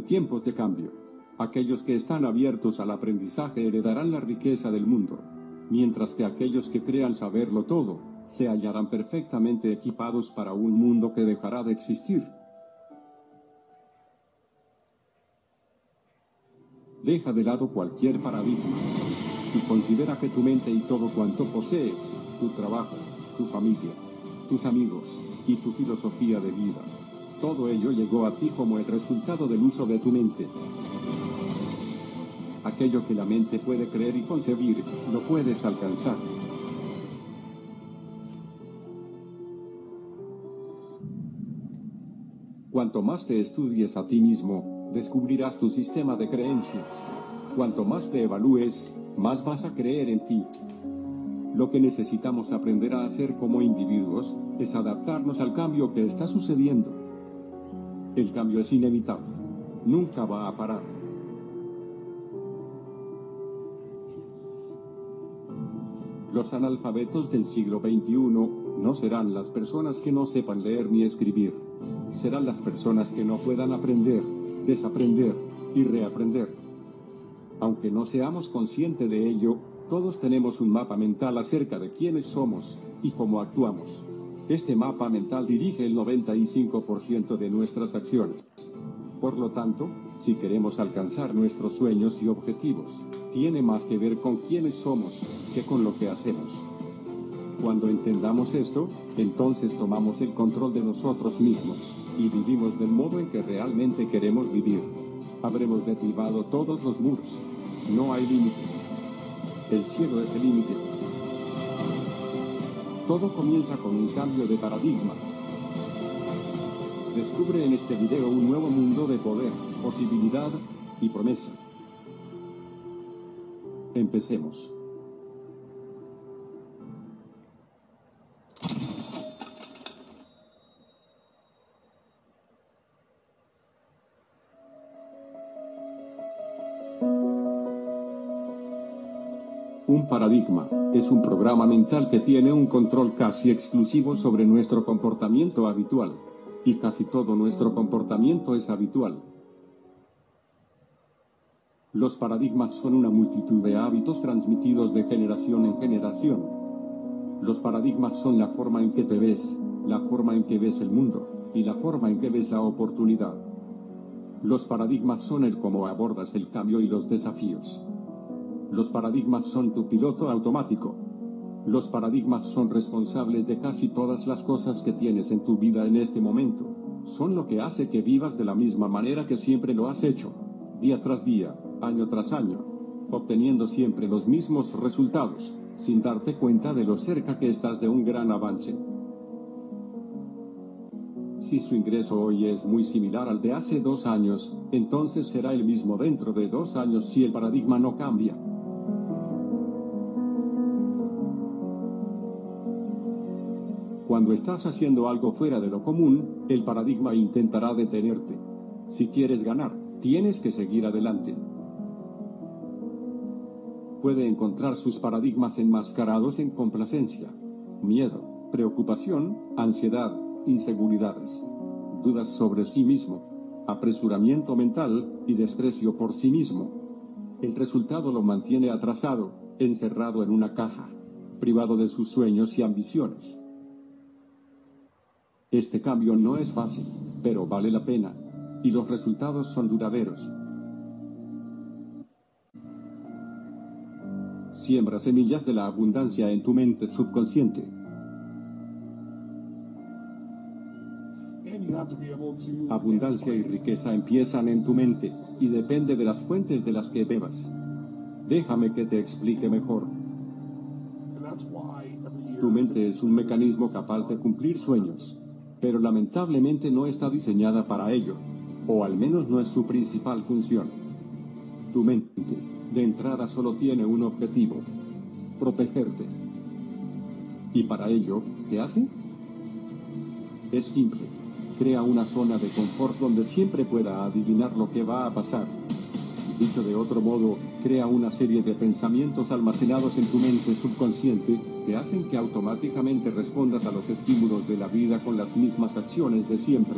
en tiempos de cambio. Aquellos que están abiertos al aprendizaje heredarán la riqueza del mundo, mientras que aquellos que crean saberlo todo, se hallarán perfectamente equipados para un mundo que dejará de existir. Deja de lado cualquier paradigma y considera que tu mente y todo cuanto posees, tu trabajo, tu familia, tus amigos y tu filosofía de vida, todo ello llegó a ti como el resultado del uso de tu mente. Aquello que la mente puede creer y concebir, lo puedes alcanzar. Cuanto más te estudies a ti mismo, descubrirás tu sistema de creencias. Cuanto más te evalúes, más vas a creer en ti. Lo que necesitamos aprender a hacer como individuos es adaptarnos al cambio que está sucediendo. El cambio es inevitable. Nunca va a parar. Los analfabetos del siglo XXI no serán las personas que no sepan leer ni escribir. Serán las personas que no puedan aprender, desaprender y reaprender. Aunque no seamos conscientes de ello, todos tenemos un mapa mental acerca de quiénes somos y cómo actuamos. Este mapa mental dirige el 95% de nuestras acciones. Por lo tanto, si queremos alcanzar nuestros sueños y objetivos, tiene más que ver con quiénes somos que con lo que hacemos. Cuando entendamos esto, entonces tomamos el control de nosotros mismos, y vivimos del modo en que realmente queremos vivir. Habremos derribado todos los muros. No hay límites. El cielo es el límite. Todo comienza con un cambio de paradigma. Descubre en este video un nuevo mundo de poder, posibilidad y promesa. Empecemos. Un paradigma es un programa mental que tiene un control casi exclusivo sobre nuestro comportamiento habitual. Y casi todo nuestro comportamiento es habitual. Los paradigmas son una multitud de hábitos transmitidos de generación en generación. Los paradigmas son la forma en que te ves, la forma en que ves el mundo, y la forma en que ves la oportunidad. Los paradigmas son el cómo abordas el cambio y los desafíos. Los paradigmas son tu piloto automático. Los paradigmas son responsables de casi todas las cosas que tienes en tu vida en este momento. Son lo que hace que vivas de la misma manera que siempre lo has hecho, día tras día, año tras año, obteniendo siempre los mismos resultados, sin darte cuenta de lo cerca que estás de un gran avance. Si su ingreso hoy es muy similar al de hace dos años, entonces será el mismo dentro de dos años si el paradigma no cambia. Cuando estás haciendo algo fuera de lo común, el paradigma intentará detenerte. Si quieres ganar, tienes que seguir adelante. Puede encontrar sus paradigmas enmascarados en complacencia, miedo, preocupación, ansiedad, inseguridades, dudas sobre sí mismo, apresuramiento mental y desprecio por sí mismo. El resultado lo mantiene atrasado, encerrado en una caja, privado de sus sueños y ambiciones. Este cambio no es fácil, pero vale la pena, y los resultados son duraderos. Siembra semillas de la abundancia en tu mente subconsciente. Abundancia y riqueza empiezan en tu mente, y depende de las fuentes de las que bebas. Déjame que te explique mejor. Tu mente es un mecanismo capaz de cumplir sueños pero lamentablemente no está diseñada para ello, o al menos no es su principal función. Tu mente, de entrada, solo tiene un objetivo, protegerte. ¿Y para ello, qué hace? Es simple, crea una zona de confort donde siempre pueda adivinar lo que va a pasar. Dicho de otro modo, crea una serie de pensamientos almacenados en tu mente subconsciente que hacen que automáticamente respondas a los estímulos de la vida con las mismas acciones de siempre.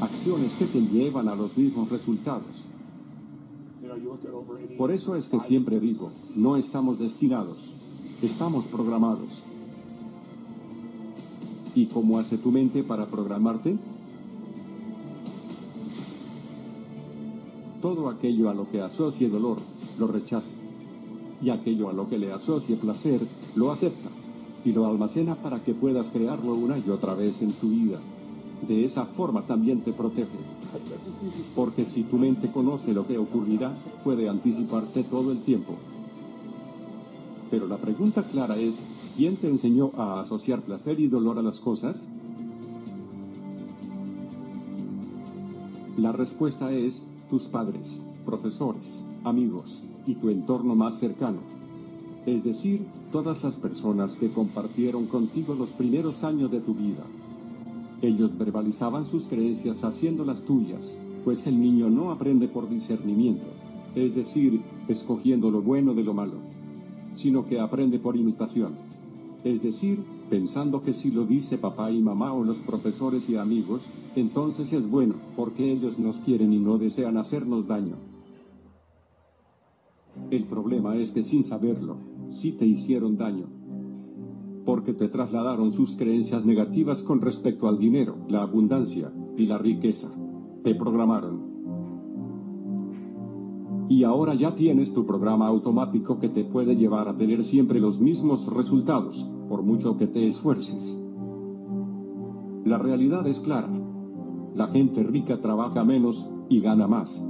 Acciones que te llevan a los mismos resultados. Por eso es que siempre digo, no estamos destinados, estamos programados. ¿Y cómo hace tu mente para programarte? Todo aquello a lo que asocie dolor, lo rechaza. Y aquello a lo que le asocie placer, lo acepta. Y lo almacena para que puedas crearlo una y otra vez en tu vida. De esa forma también te protege. Porque si tu mente conoce lo que ocurrirá, puede anticiparse todo el tiempo. Pero la pregunta clara es, ¿quién te enseñó a asociar placer y dolor a las cosas? La respuesta es tus padres, profesores, amigos y tu entorno más cercano. Es decir, todas las personas que compartieron contigo los primeros años de tu vida. Ellos verbalizaban sus creencias haciéndolas tuyas, pues el niño no aprende por discernimiento, es decir, escogiendo lo bueno de lo malo, sino que aprende por imitación, es decir, pensando que si lo dice papá y mamá o los profesores y amigos, entonces es bueno, porque ellos nos quieren y no desean hacernos daño. El problema es que sin saberlo, sí te hicieron daño. Porque te trasladaron sus creencias negativas con respecto al dinero, la abundancia y la riqueza. Te programaron. Y ahora ya tienes tu programa automático que te puede llevar a tener siempre los mismos resultados, por mucho que te esfuerces. La realidad es clara. La gente rica trabaja menos y gana más.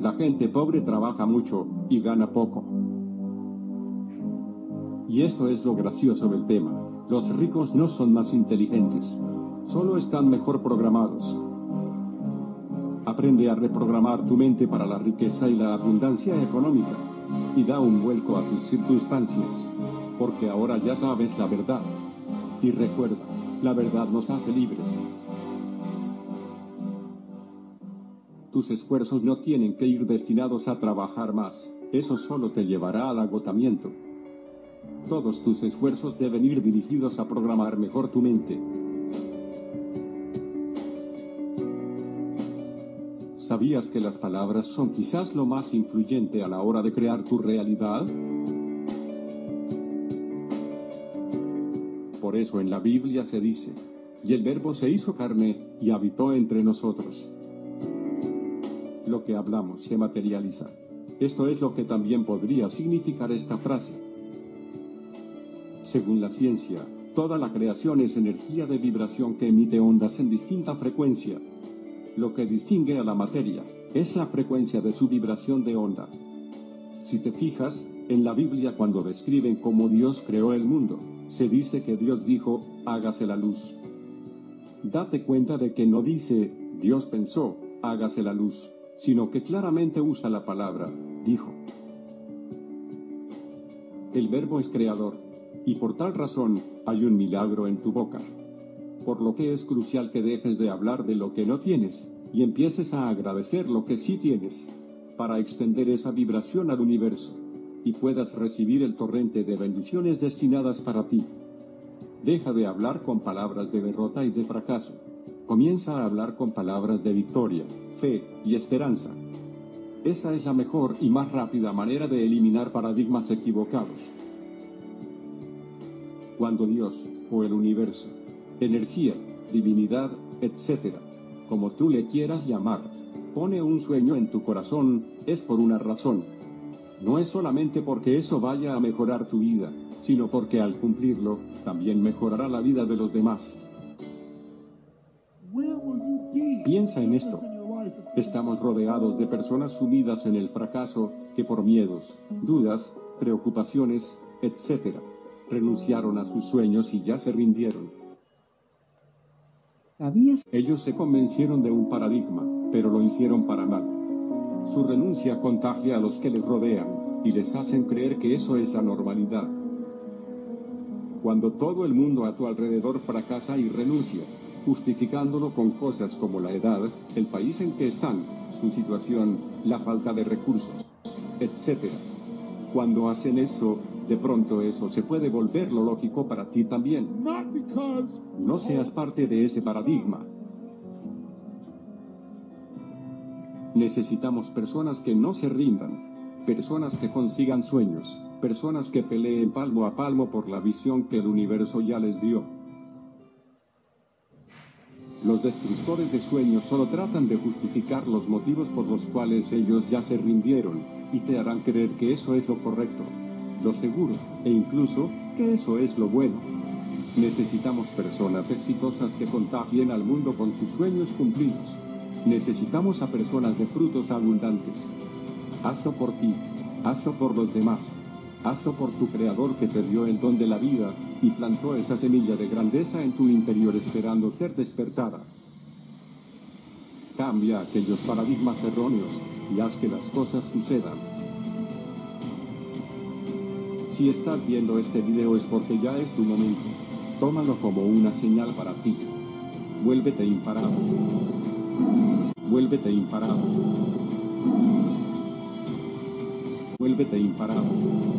La gente pobre trabaja mucho y gana poco. Y esto es lo gracioso del tema. Los ricos no son más inteligentes, solo están mejor programados. Aprende a reprogramar tu mente para la riqueza y la abundancia económica, y da un vuelco a tus circunstancias, porque ahora ya sabes la verdad. Y recuerda, la verdad nos hace libres. Tus esfuerzos no tienen que ir destinados a trabajar más, eso solo te llevará al agotamiento. Todos tus esfuerzos deben ir dirigidos a programar mejor tu mente. ¿Sabías que las palabras son quizás lo más influyente a la hora de crear tu realidad? Por eso en la Biblia se dice, y el verbo se hizo carne y habitó entre nosotros lo que hablamos se materializa. Esto es lo que también podría significar esta frase. Según la ciencia, toda la creación es energía de vibración que emite ondas en distinta frecuencia. Lo que distingue a la materia es la frecuencia de su vibración de onda. Si te fijas, en la Biblia cuando describen cómo Dios creó el mundo, se dice que Dios dijo, hágase la luz. Date cuenta de que no dice, Dios pensó, hágase la luz sino que claramente usa la palabra, dijo. El verbo es creador, y por tal razón hay un milagro en tu boca. Por lo que es crucial que dejes de hablar de lo que no tienes y empieces a agradecer lo que sí tienes, para extender esa vibración al universo, y puedas recibir el torrente de bendiciones destinadas para ti. Deja de hablar con palabras de derrota y de fracaso. Comienza a hablar con palabras de victoria, fe y esperanza. Esa es la mejor y más rápida manera de eliminar paradigmas equivocados. Cuando Dios, o el universo, energía, divinidad, etc., como tú le quieras llamar, pone un sueño en tu corazón, es por una razón. No es solamente porque eso vaya a mejorar tu vida, sino porque al cumplirlo, también mejorará la vida de los demás. Piensa en esto. Estamos rodeados de personas sumidas en el fracaso que por miedos, dudas, preocupaciones, etc., renunciaron a sus sueños y ya se rindieron. Ellos se convencieron de un paradigma, pero lo hicieron para mal. Su renuncia contagia a los que les rodean y les hacen creer que eso es la normalidad. Cuando todo el mundo a tu alrededor fracasa y renuncia, justificándolo con cosas como la edad, el país en que están, su situación, la falta de recursos, etc. Cuando hacen eso, de pronto eso se puede volver lo lógico para ti también. No seas parte de ese paradigma. Necesitamos personas que no se rindan, personas que consigan sueños, personas que peleen palmo a palmo por la visión que el universo ya les dio. Los destructores de sueños solo tratan de justificar los motivos por los cuales ellos ya se rindieron, y te harán creer que eso es lo correcto, lo seguro, e incluso, que eso es lo bueno. Necesitamos personas exitosas que contagien al mundo con sus sueños cumplidos. Necesitamos a personas de frutos abundantes. Hazlo por ti, hazlo por los demás, hazlo por tu creador que te dio el don de la vida y plantó esa semilla de grandeza en tu interior esperando ser despertada. Cambia aquellos paradigmas erróneos y haz que las cosas sucedan. Si estás viendo este video es porque ya es tu momento. Tómalo como una señal para ti. Vuélvete imparable. Vuélvete imparable. Vuélvete imparable.